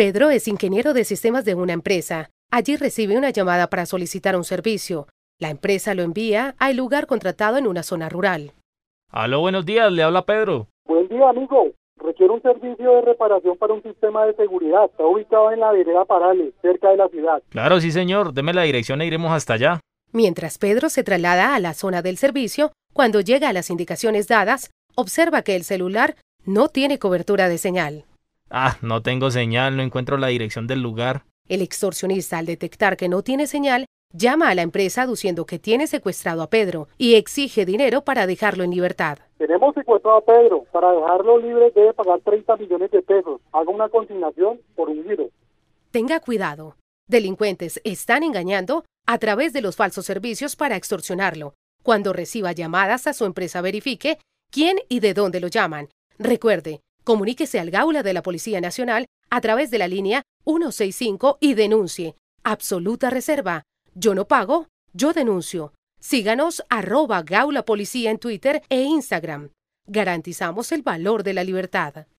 Pedro es ingeniero de sistemas de una empresa. Allí recibe una llamada para solicitar un servicio. La empresa lo envía al lugar contratado en una zona rural. Aló, buenos días, le habla Pedro. Buen día, amigo. Requiere un servicio de reparación para un sistema de seguridad. Está ubicado en la vereda Parales, cerca de la ciudad. Claro, sí, señor. Deme la dirección e iremos hasta allá. Mientras Pedro se traslada a la zona del servicio, cuando llega a las indicaciones dadas, observa que el celular no tiene cobertura de señal. Ah, no tengo señal, no encuentro la dirección del lugar. El extorsionista, al detectar que no tiene señal, llama a la empresa aduciendo que tiene secuestrado a Pedro y exige dinero para dejarlo en libertad. Tenemos secuestrado a Pedro. Para dejarlo libre debe pagar 30 millones de pesos. Haga una consignación por un giro. Tenga cuidado. Delincuentes están engañando a través de los falsos servicios para extorsionarlo. Cuando reciba llamadas a su empresa verifique quién y de dónde lo llaman. Recuerde, Comuníquese al Gaula de la Policía Nacional a través de la línea 165 y denuncie. Absoluta reserva. Yo no pago, yo denuncio. Síganos arroba Gaula Policía en Twitter e Instagram. Garantizamos el valor de la libertad.